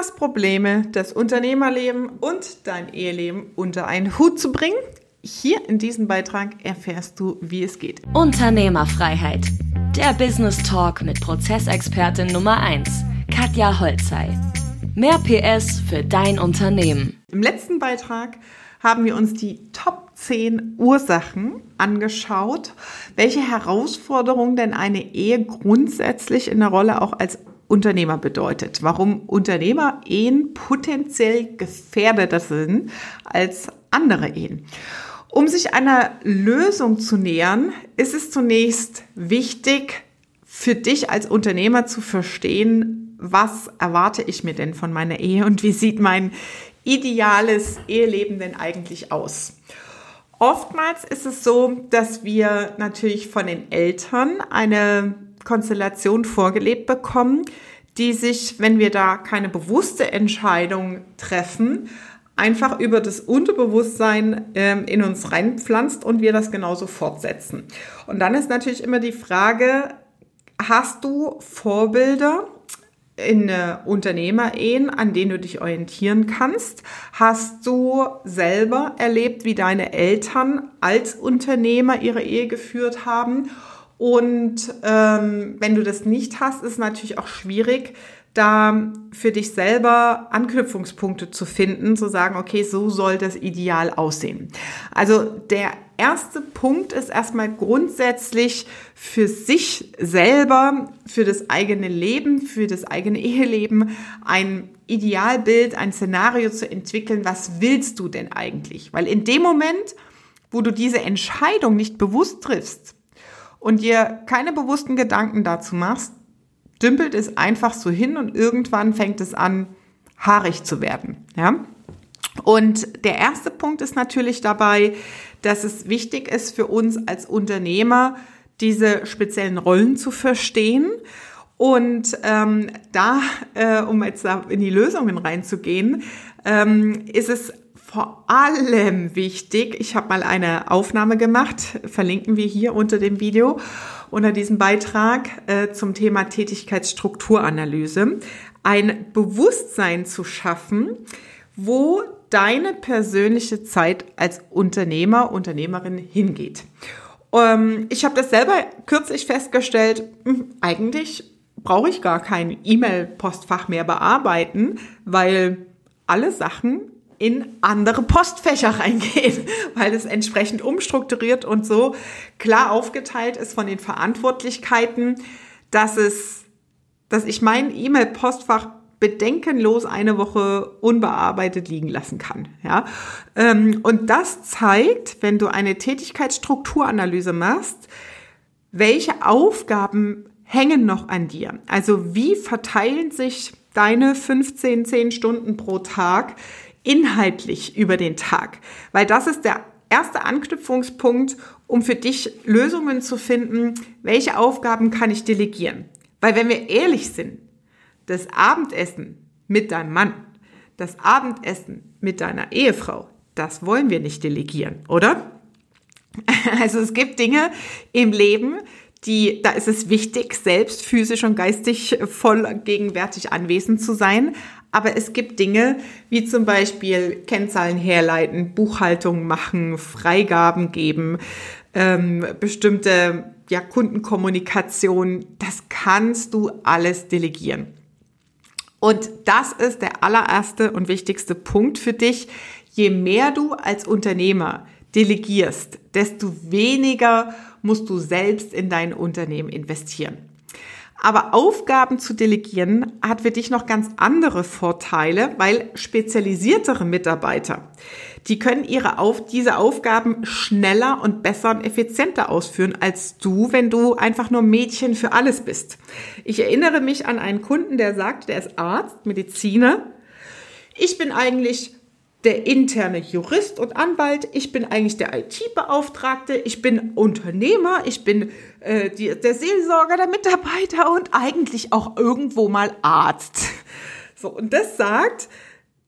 hast Probleme, das Unternehmerleben und dein Eheleben unter einen Hut zu bringen? Hier in diesem Beitrag erfährst du, wie es geht. Unternehmerfreiheit. Der Business Talk mit Prozessexpertin Nummer 1, Katja Holzei. Mehr PS für dein Unternehmen. Im letzten Beitrag haben wir uns die Top 10 Ursachen angeschaut, welche Herausforderungen denn eine Ehe grundsätzlich in der Rolle auch als Unternehmer bedeutet, warum Unternehmer Ehen potenziell gefährdeter sind als andere Ehen. Um sich einer Lösung zu nähern, ist es zunächst wichtig, für dich als Unternehmer zu verstehen, was erwarte ich mir denn von meiner Ehe und wie sieht mein ideales Eheleben denn eigentlich aus? Oftmals ist es so, dass wir natürlich von den Eltern eine Konstellation vorgelebt bekommen, die sich, wenn wir da keine bewusste Entscheidung treffen, einfach über das Unterbewusstsein ähm, in uns reinpflanzt und wir das genauso fortsetzen. Und dann ist natürlich immer die Frage, hast du Vorbilder in äh, Unternehmerehen, an denen du dich orientieren kannst? Hast du selber erlebt, wie deine Eltern als Unternehmer ihre Ehe geführt haben? Und ähm, wenn du das nicht hast, ist natürlich auch schwierig, da für dich selber Anknüpfungspunkte zu finden, zu sagen, okay, so soll das Ideal aussehen. Also der erste Punkt ist erstmal grundsätzlich für sich selber, für das eigene Leben, für das eigene Eheleben ein Idealbild, ein Szenario zu entwickeln. Was willst du denn eigentlich? Weil in dem Moment, wo du diese Entscheidung nicht bewusst triffst, und dir keine bewussten Gedanken dazu machst, dümpelt es einfach so hin und irgendwann fängt es an, haarig zu werden. Ja? Und der erste Punkt ist natürlich dabei, dass es wichtig ist für uns als Unternehmer, diese speziellen Rollen zu verstehen. Und ähm, da, äh, um jetzt in die Lösungen reinzugehen, ähm, ist es vor allem wichtig, ich habe mal eine Aufnahme gemacht, verlinken wir hier unter dem Video, unter diesem Beitrag äh, zum Thema Tätigkeitsstrukturanalyse, ein Bewusstsein zu schaffen, wo deine persönliche Zeit als Unternehmer, Unternehmerin hingeht. Ähm, ich habe das selber kürzlich festgestellt, hm, eigentlich brauche ich gar kein E-Mail-Postfach mehr bearbeiten, weil alle Sachen in andere Postfächer reingehen, weil es entsprechend umstrukturiert und so klar aufgeteilt ist von den Verantwortlichkeiten, dass es, dass ich mein E-Mail-Postfach bedenkenlos eine Woche unbearbeitet liegen lassen kann. Ja? Ähm, und das zeigt, wenn du eine Tätigkeitsstrukturanalyse machst, welche Aufgaben hängen noch an dir? Also wie verteilen sich deine 15, 10 Stunden pro Tag inhaltlich über den Tag, weil das ist der erste Anknüpfungspunkt, um für dich Lösungen zu finden, welche Aufgaben kann ich delegieren. Weil wenn wir ehrlich sind, das Abendessen mit deinem Mann, das Abendessen mit deiner Ehefrau, das wollen wir nicht delegieren, oder? Also es gibt Dinge im Leben, die, da ist es wichtig, selbst physisch und geistig voll gegenwärtig anwesend zu sein. Aber es gibt Dinge, wie zum Beispiel Kennzahlen herleiten, Buchhaltung machen, Freigaben geben, ähm, bestimmte ja, Kundenkommunikation. Das kannst du alles delegieren. Und das ist der allererste und wichtigste Punkt für dich. Je mehr du als Unternehmer delegierst, desto weniger musst du selbst in dein Unternehmen investieren. Aber Aufgaben zu delegieren hat für dich noch ganz andere Vorteile, weil spezialisiertere Mitarbeiter, die können ihre auf, diese Aufgaben schneller und besser und effizienter ausführen als du, wenn du einfach nur Mädchen für alles bist. Ich erinnere mich an einen Kunden, der sagt, der ist Arzt, Mediziner. Ich bin eigentlich der interne Jurist und Anwalt, ich bin eigentlich der IT-Beauftragte, ich bin Unternehmer, ich bin äh, die, der Seelsorger, der Mitarbeiter und eigentlich auch irgendwo mal Arzt. So, und das sagt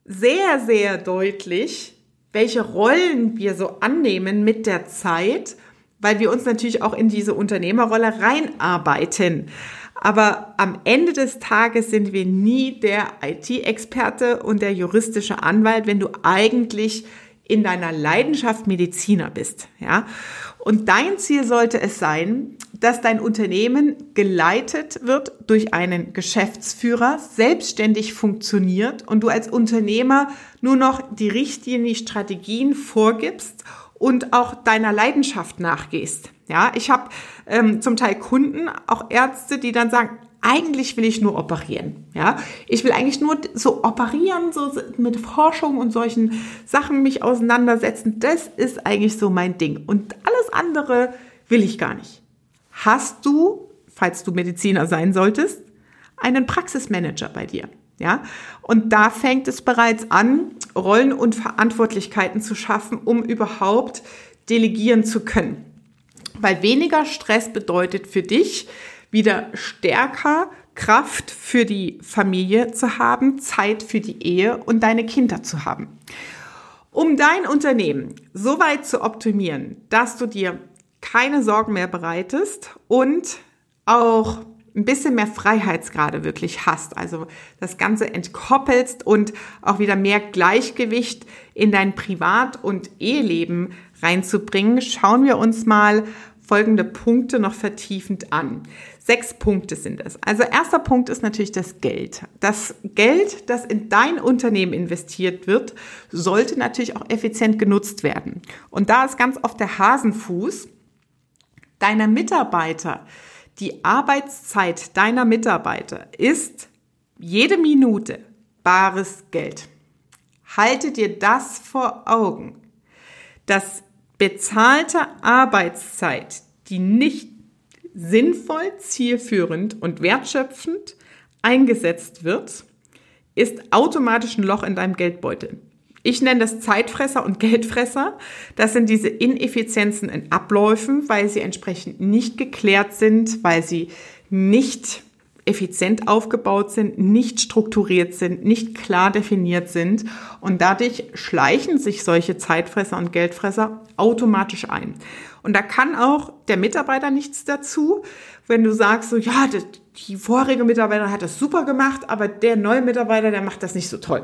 sehr, sehr deutlich, welche Rollen wir so annehmen mit der Zeit, weil wir uns natürlich auch in diese Unternehmerrolle reinarbeiten. Aber am Ende des Tages sind wir nie der IT-Experte und der juristische Anwalt, wenn du eigentlich in deiner Leidenschaft Mediziner bist, ja. Und dein Ziel sollte es sein, dass dein Unternehmen geleitet wird durch einen Geschäftsführer, selbstständig funktioniert und du als Unternehmer nur noch die Richtlinien, die Strategien vorgibst und auch deiner Leidenschaft nachgehst. Ja, ich habe ähm, zum Teil Kunden, auch Ärzte, die dann sagen, eigentlich will ich nur operieren. Ja, ich will eigentlich nur so operieren, so mit Forschung und solchen Sachen mich auseinandersetzen. Das ist eigentlich so mein Ding. Und alles andere will ich gar nicht. Hast du, falls du Mediziner sein solltest, einen Praxismanager bei dir? Ja, und da fängt es bereits an, Rollen und Verantwortlichkeiten zu schaffen, um überhaupt delegieren zu können. Weil weniger Stress bedeutet für dich, wieder stärker Kraft für die Familie zu haben, Zeit für die Ehe und deine Kinder zu haben. Um dein Unternehmen so weit zu optimieren, dass du dir keine Sorgen mehr bereitest und auch ein bisschen mehr Freiheitsgrade wirklich hast, also das Ganze entkoppelst und auch wieder mehr Gleichgewicht in dein Privat- und Eheleben reinzubringen, schauen wir uns mal folgende Punkte noch vertiefend an. Sechs Punkte sind es. Also erster Punkt ist natürlich das Geld. Das Geld, das in dein Unternehmen investiert wird, sollte natürlich auch effizient genutzt werden. Und da ist ganz oft der Hasenfuß deiner Mitarbeiter die Arbeitszeit deiner Mitarbeiter ist jede Minute bares Geld. Halte dir das vor Augen, dass bezahlte Arbeitszeit, die nicht sinnvoll, zielführend und wertschöpfend eingesetzt wird, ist automatisch ein Loch in deinem Geldbeutel. Ich nenne das Zeitfresser und Geldfresser. Das sind diese Ineffizienzen in Abläufen, weil sie entsprechend nicht geklärt sind, weil sie nicht effizient aufgebaut sind, nicht strukturiert sind, nicht klar definiert sind. Und dadurch schleichen sich solche Zeitfresser und Geldfresser automatisch ein. Und da kann auch der Mitarbeiter nichts dazu, wenn du sagst, so, ja, die vorherige Mitarbeiter hat das super gemacht, aber der neue Mitarbeiter, der macht das nicht so toll.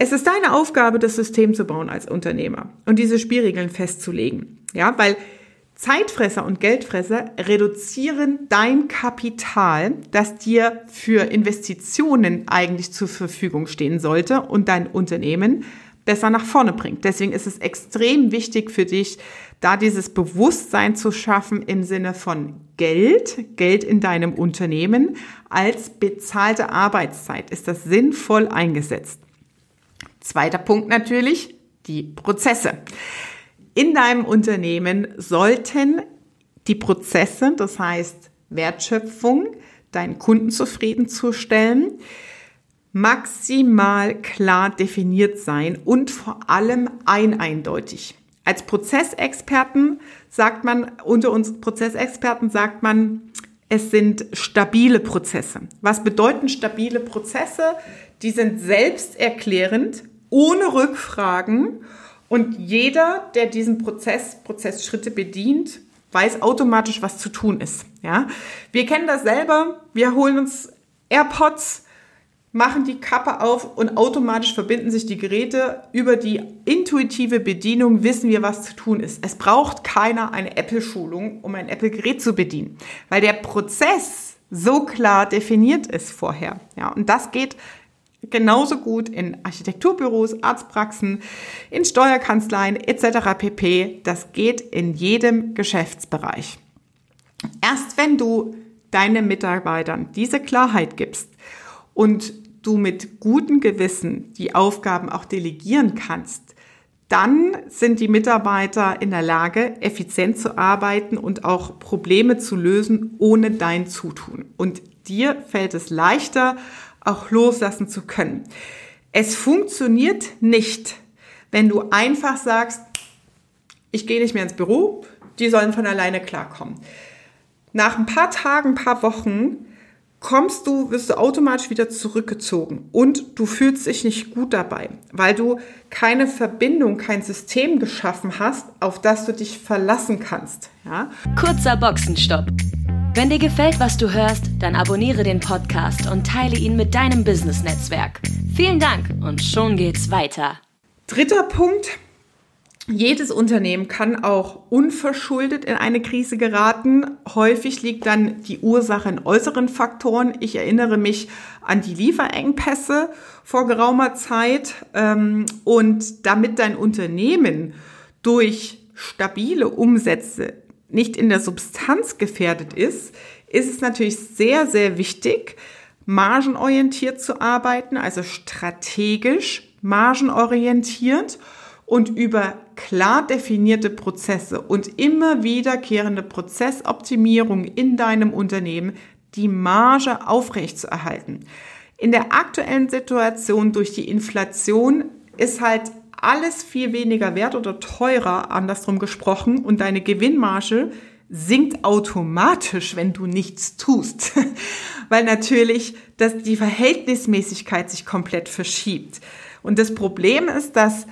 Es ist deine Aufgabe, das System zu bauen als Unternehmer und diese Spielregeln festzulegen. Ja, weil Zeitfresser und Geldfresser reduzieren dein Kapital, das dir für Investitionen eigentlich zur Verfügung stehen sollte und dein Unternehmen besser nach vorne bringt. Deswegen ist es extrem wichtig für dich, da dieses Bewusstsein zu schaffen im Sinne von Geld, Geld in deinem Unternehmen als bezahlte Arbeitszeit. Ist das sinnvoll eingesetzt? Zweiter Punkt natürlich, die Prozesse. In deinem Unternehmen sollten die Prozesse, das heißt Wertschöpfung, deinen Kunden zufriedenzustellen, maximal klar definiert sein und vor allem eineindeutig. Als Prozessexperten sagt man, unter uns Prozessexperten sagt man, es sind stabile Prozesse. Was bedeuten stabile Prozesse? Die sind selbsterklärend, ohne Rückfragen und jeder, der diesen Prozess, Prozessschritte bedient, weiß automatisch, was zu tun ist. Ja, wir kennen das selber. Wir holen uns AirPods, machen die Kappe auf und automatisch verbinden sich die Geräte. Über die intuitive Bedienung wissen wir, was zu tun ist. Es braucht keiner eine Apple-Schulung, um ein Apple-Gerät zu bedienen, weil der Prozess so klar definiert ist vorher. Ja, und das geht genauso gut in Architekturbüros, Arztpraxen, in Steuerkanzleien etc. pp. Das geht in jedem Geschäftsbereich. Erst wenn du deinen Mitarbeitern diese Klarheit gibst und du mit gutem Gewissen die Aufgaben auch delegieren kannst, dann sind die Mitarbeiter in der Lage, effizient zu arbeiten und auch Probleme zu lösen ohne dein Zutun. Und dir fällt es leichter, auch loslassen zu können. Es funktioniert nicht, wenn du einfach sagst, ich gehe nicht mehr ins Büro, die sollen von alleine klarkommen. Nach ein paar Tagen, ein paar Wochen kommst du, wirst du automatisch wieder zurückgezogen und du fühlst dich nicht gut dabei, weil du keine Verbindung, kein System geschaffen hast, auf das du dich verlassen kannst. Ja? Kurzer Boxenstopp. Wenn dir gefällt, was du hörst, dann abonniere den Podcast und teile ihn mit deinem Business-Netzwerk. Vielen Dank und schon geht's weiter. Dritter Punkt. Jedes Unternehmen kann auch unverschuldet in eine Krise geraten. Häufig liegt dann die Ursache in äußeren Faktoren. Ich erinnere mich an die Lieferengpässe vor geraumer Zeit. Ähm, und damit dein Unternehmen durch stabile Umsätze nicht in der Substanz gefährdet ist, ist es natürlich sehr, sehr wichtig, margenorientiert zu arbeiten, also strategisch margenorientiert und über klar definierte Prozesse und immer wiederkehrende Prozessoptimierung in deinem Unternehmen die Marge aufrechtzuerhalten. In der aktuellen Situation durch die Inflation ist halt alles viel weniger wert oder teurer, andersrum gesprochen, und deine Gewinnmarge sinkt automatisch, wenn du nichts tust, weil natürlich dass die Verhältnismäßigkeit sich komplett verschiebt. Und das Problem ist, dass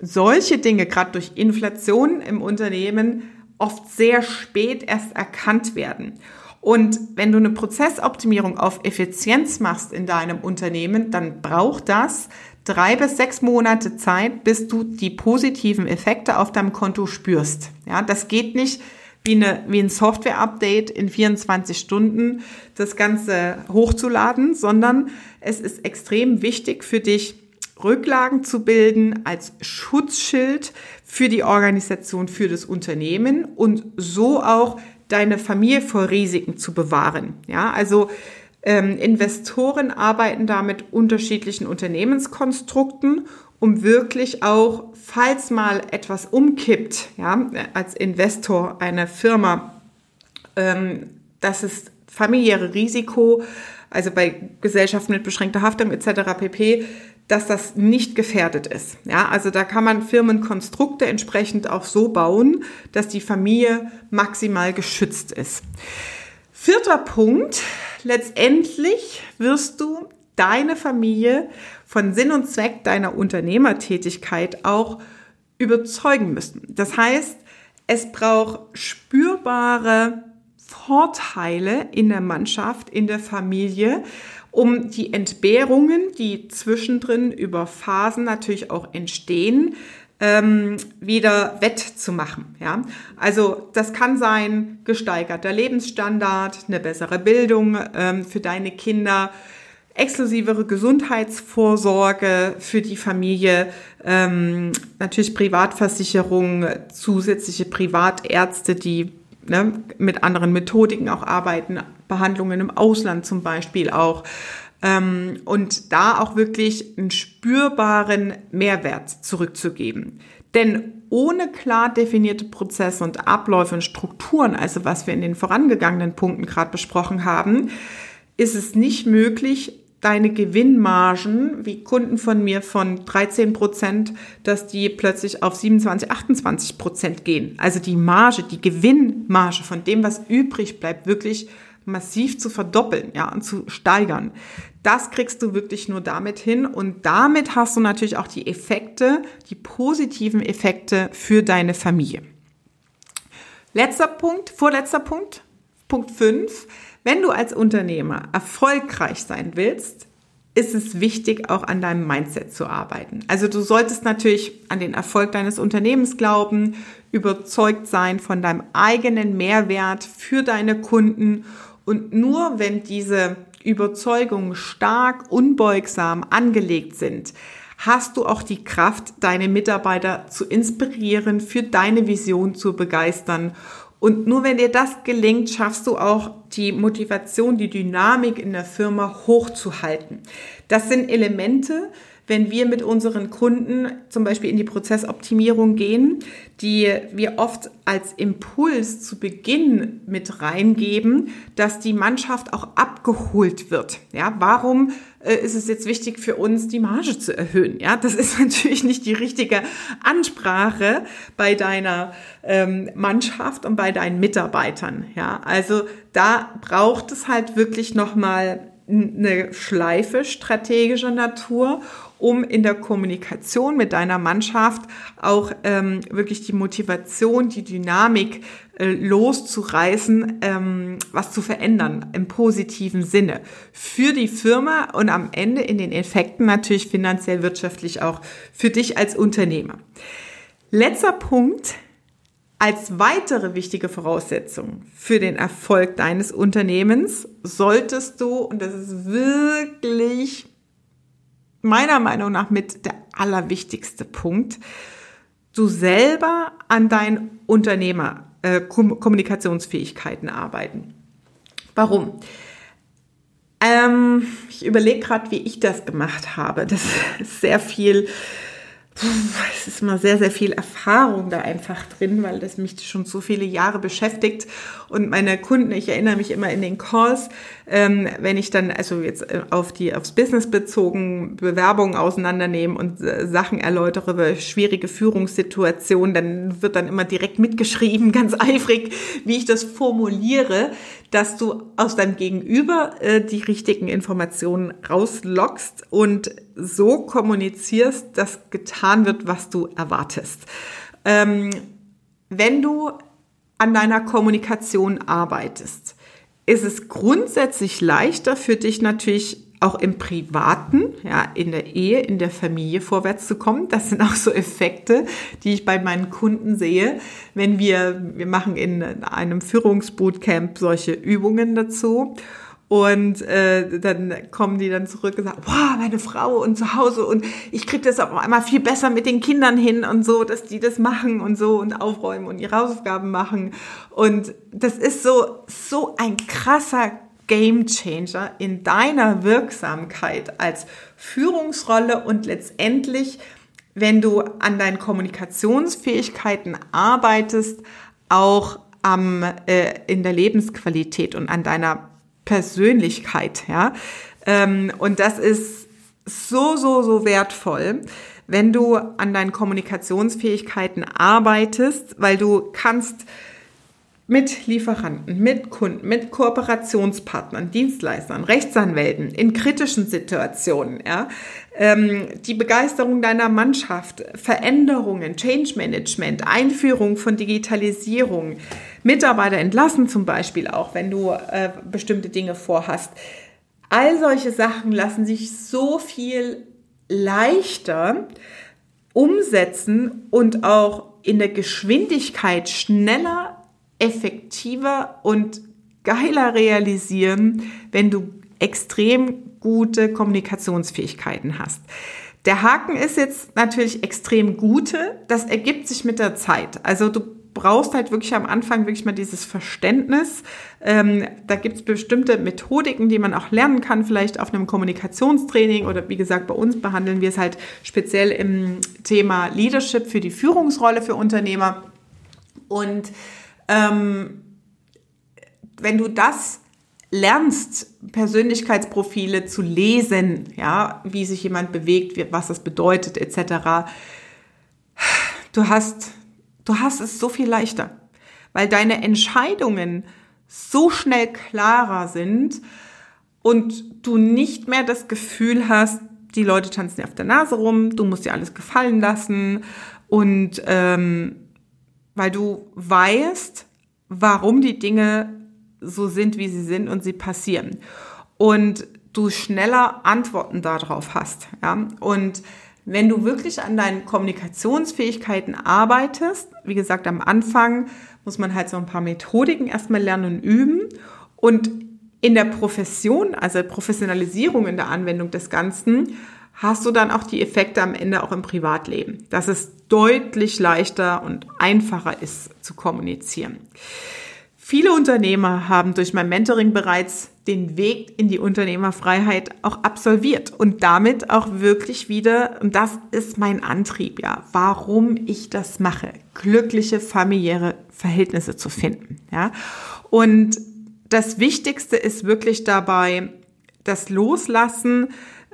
solche Dinge gerade durch Inflation im Unternehmen oft sehr spät erst erkannt werden. Und wenn du eine Prozessoptimierung auf Effizienz machst in deinem Unternehmen, dann braucht das drei bis sechs Monate Zeit, bis du die positiven Effekte auf deinem Konto spürst. Ja, das geht nicht wie, eine, wie ein Software-Update in 24 Stunden das Ganze hochzuladen, sondern es ist extrem wichtig für dich, Rücklagen zu bilden als Schutzschild für die Organisation, für das Unternehmen und so auch deine Familie vor Risiken zu bewahren. Ja, also ähm, Investoren arbeiten da mit unterschiedlichen Unternehmenskonstrukten, um wirklich auch, falls mal etwas umkippt, ja, als Investor einer Firma, ähm, das ist familiäre Risiko, also bei Gesellschaften mit beschränkter Haftung etc. pp, dass das nicht gefährdet ist. Ja, also da kann man Firmenkonstrukte entsprechend auch so bauen, dass die Familie maximal geschützt ist. Vierter Punkt, letztendlich wirst du deine Familie von Sinn und Zweck deiner Unternehmertätigkeit auch überzeugen müssen. Das heißt, es braucht spürbare Vorteile in der Mannschaft, in der Familie, um die Entbehrungen, die zwischendrin über Phasen natürlich auch entstehen, ähm, wieder wettzumachen. Ja? Also das kann sein gesteigerter Lebensstandard, eine bessere Bildung ähm, für deine Kinder, exklusivere Gesundheitsvorsorge für die Familie, ähm, natürlich Privatversicherung, zusätzliche Privatärzte, die ne, mit anderen Methodiken auch arbeiten, Behandlungen im Ausland zum Beispiel auch. Ähm, und da auch wirklich einen spürbaren Mehrwert zurückzugeben. Denn ohne klar definierte Prozesse und Abläufe und Strukturen, also was wir in den vorangegangenen Punkten gerade besprochen haben, ist es nicht möglich, deine Gewinnmargen, wie Kunden von mir von 13 Prozent, dass die plötzlich auf 27, 28 Prozent gehen. Also die Marge, die Gewinnmarge von dem, was übrig bleibt, wirklich massiv zu verdoppeln, ja, und zu steigern. Das kriegst du wirklich nur damit hin und damit hast du natürlich auch die Effekte, die positiven Effekte für deine Familie. Letzter Punkt, vorletzter Punkt, Punkt 5. Wenn du als Unternehmer erfolgreich sein willst, ist es wichtig, auch an deinem Mindset zu arbeiten. Also du solltest natürlich an den Erfolg deines Unternehmens glauben, überzeugt sein von deinem eigenen Mehrwert für deine Kunden und nur wenn diese Überzeugungen stark unbeugsam angelegt sind, hast du auch die Kraft, deine Mitarbeiter zu inspirieren, für deine Vision zu begeistern. Und nur wenn dir das gelingt, schaffst du auch die Motivation, die Dynamik in der Firma hochzuhalten. Das sind Elemente, wenn wir mit unseren Kunden zum Beispiel in die Prozessoptimierung gehen, die wir oft als Impuls zu Beginn mit reingeben, dass die Mannschaft auch abgeholt wird. Ja, warum äh, ist es jetzt wichtig für uns, die Marge zu erhöhen? Ja, das ist natürlich nicht die richtige Ansprache bei deiner ähm, Mannschaft und bei deinen Mitarbeitern. Ja, also da braucht es halt wirklich nochmal eine Schleife strategischer Natur, um in der Kommunikation mit deiner Mannschaft auch ähm, wirklich die Motivation, die Dynamik äh, loszureißen, ähm, was zu verändern im positiven Sinne für die Firma und am Ende in den Effekten natürlich finanziell wirtschaftlich auch für dich als Unternehmer. Letzter Punkt, als weitere wichtige Voraussetzung für den Erfolg deines Unternehmens solltest du, und das ist wirklich meiner Meinung nach mit der allerwichtigste Punkt, du selber an deinen Unternehmer äh, arbeiten. Warum? Ähm, ich überlege gerade, wie ich das gemacht habe. Das ist sehr viel es ist immer sehr, sehr viel Erfahrung da einfach drin, weil das mich schon so viele Jahre beschäftigt. Und meine Kunden, ich erinnere mich immer in den Calls, ähm, wenn ich dann also jetzt äh, auf die aufs Business bezogen Bewerbungen auseinandernehmen und äh, Sachen erläutere über schwierige Führungssituationen, dann wird dann immer direkt mitgeschrieben, ganz eifrig, wie ich das formuliere, dass du aus deinem Gegenüber äh, die richtigen Informationen rauslockst und so kommunizierst, dass getan wird, was du erwartest. Ähm, wenn du an deiner Kommunikation arbeitest, ist es grundsätzlich leichter für dich natürlich auch im Privaten, ja, in der Ehe, in der Familie vorwärts zu kommen. Das sind auch so Effekte, die ich bei meinen Kunden sehe, wenn wir, wir machen in einem Führungsbootcamp solche Übungen dazu. Und äh, dann kommen die dann zurück und sagen, wow, meine Frau und zu Hause und ich kriege das auf einmal viel besser mit den Kindern hin und so, dass die das machen und so und aufräumen und ihre Hausaufgaben machen. Und das ist so, so ein krasser Game Changer in deiner Wirksamkeit als Führungsrolle und letztendlich, wenn du an deinen Kommunikationsfähigkeiten arbeitest, auch am, äh, in der Lebensqualität und an deiner Persönlichkeit, ja. Ähm, und das ist so, so, so wertvoll, wenn du an deinen Kommunikationsfähigkeiten arbeitest, weil du kannst mit Lieferanten, mit Kunden, mit Kooperationspartnern, Dienstleistern, Rechtsanwälten in kritischen Situationen, ja, ähm, die Begeisterung deiner Mannschaft, Veränderungen, Change Management, Einführung von Digitalisierung, Mitarbeiter entlassen zum Beispiel auch, wenn du äh, bestimmte Dinge vorhast. All solche Sachen lassen sich so viel leichter umsetzen und auch in der Geschwindigkeit schneller effektiver und geiler realisieren, wenn du extrem gute Kommunikationsfähigkeiten hast. Der Haken ist jetzt natürlich extrem gute. Das ergibt sich mit der Zeit. Also du brauchst halt wirklich am Anfang wirklich mal dieses Verständnis. Ähm, da gibt es bestimmte Methodiken, die man auch lernen kann, vielleicht auf einem Kommunikationstraining oder wie gesagt, bei uns behandeln wir es halt speziell im Thema Leadership für die Führungsrolle für Unternehmer. Und ähm, wenn du das lernst, Persönlichkeitsprofile zu lesen, ja, wie sich jemand bewegt, was das bedeutet, etc., du hast, du hast es so viel leichter, weil deine Entscheidungen so schnell klarer sind und du nicht mehr das Gefühl hast, die Leute tanzen dir auf der Nase rum, du musst dir alles gefallen lassen und ähm, weil du weißt, warum die Dinge so sind, wie sie sind und sie passieren. Und du schneller Antworten darauf hast. Ja? Und wenn du wirklich an deinen Kommunikationsfähigkeiten arbeitest, wie gesagt, am Anfang muss man halt so ein paar Methodiken erstmal lernen und üben. Und in der Profession, also Professionalisierung in der Anwendung des Ganzen, hast du dann auch die Effekte am Ende auch im Privatleben, dass es deutlich leichter und einfacher ist zu kommunizieren. Viele Unternehmer haben durch mein Mentoring bereits den Weg in die Unternehmerfreiheit auch absolviert und damit auch wirklich wieder, und das ist mein Antrieb, ja, warum ich das mache, glückliche familiäre Verhältnisse zu finden, ja. Und das Wichtigste ist wirklich dabei, das Loslassen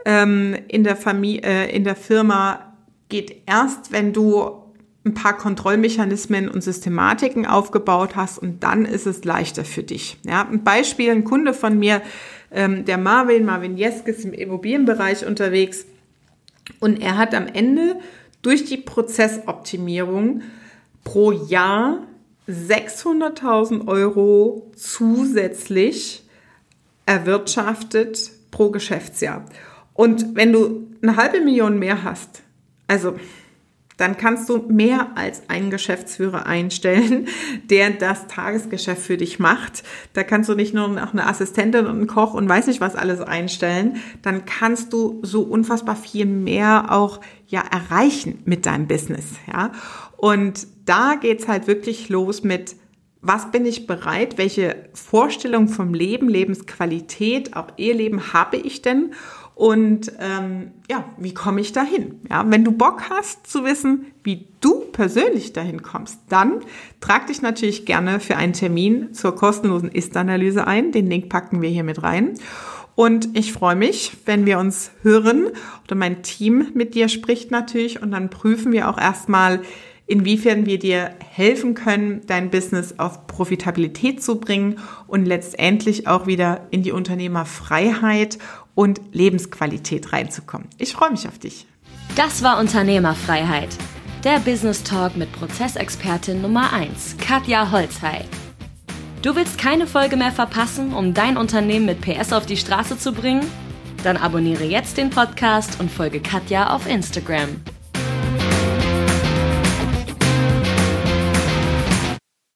ähm, in der Familie, äh, in der Firma geht erst, wenn du ein paar Kontrollmechanismen und Systematiken aufgebaut hast und dann ist es leichter für dich. Ja, ein Beispiel, ein Kunde von mir, ähm, der Marvin, Marvin Jeske ist im Immobilienbereich unterwegs und er hat am Ende durch die Prozessoptimierung pro Jahr 600.000 Euro zusätzlich erwirtschaftet pro Geschäftsjahr. Und wenn du eine halbe Million mehr hast, also dann kannst du mehr als einen Geschäftsführer einstellen, der das Tagesgeschäft für dich macht. Da kannst du nicht nur noch eine Assistentin und einen Koch und weiß nicht was alles einstellen. Dann kannst du so unfassbar viel mehr auch ja erreichen mit deinem Business, ja. Und da geht's halt wirklich los mit was bin ich bereit, welche Vorstellung vom Leben, Lebensqualität, auch Eheleben habe ich denn und ähm, ja, wie komme ich dahin? Ja, wenn du Bock hast zu wissen, wie du persönlich dahin kommst, dann trag dich natürlich gerne für einen Termin zur kostenlosen Ist-Analyse ein. Den Link packen wir hier mit rein. Und ich freue mich, wenn wir uns hören oder mein Team mit dir spricht natürlich und dann prüfen wir auch erstmal, inwiefern wir dir helfen können, dein Business auf Profitabilität zu bringen und letztendlich auch wieder in die Unternehmerfreiheit und Lebensqualität reinzukommen. Ich freue mich auf dich. Das war Unternehmerfreiheit. Der Business Talk mit Prozessexpertin Nummer 1, Katja Holzhey. Du willst keine Folge mehr verpassen, um dein Unternehmen mit PS auf die Straße zu bringen? Dann abonniere jetzt den Podcast und folge Katja auf Instagram.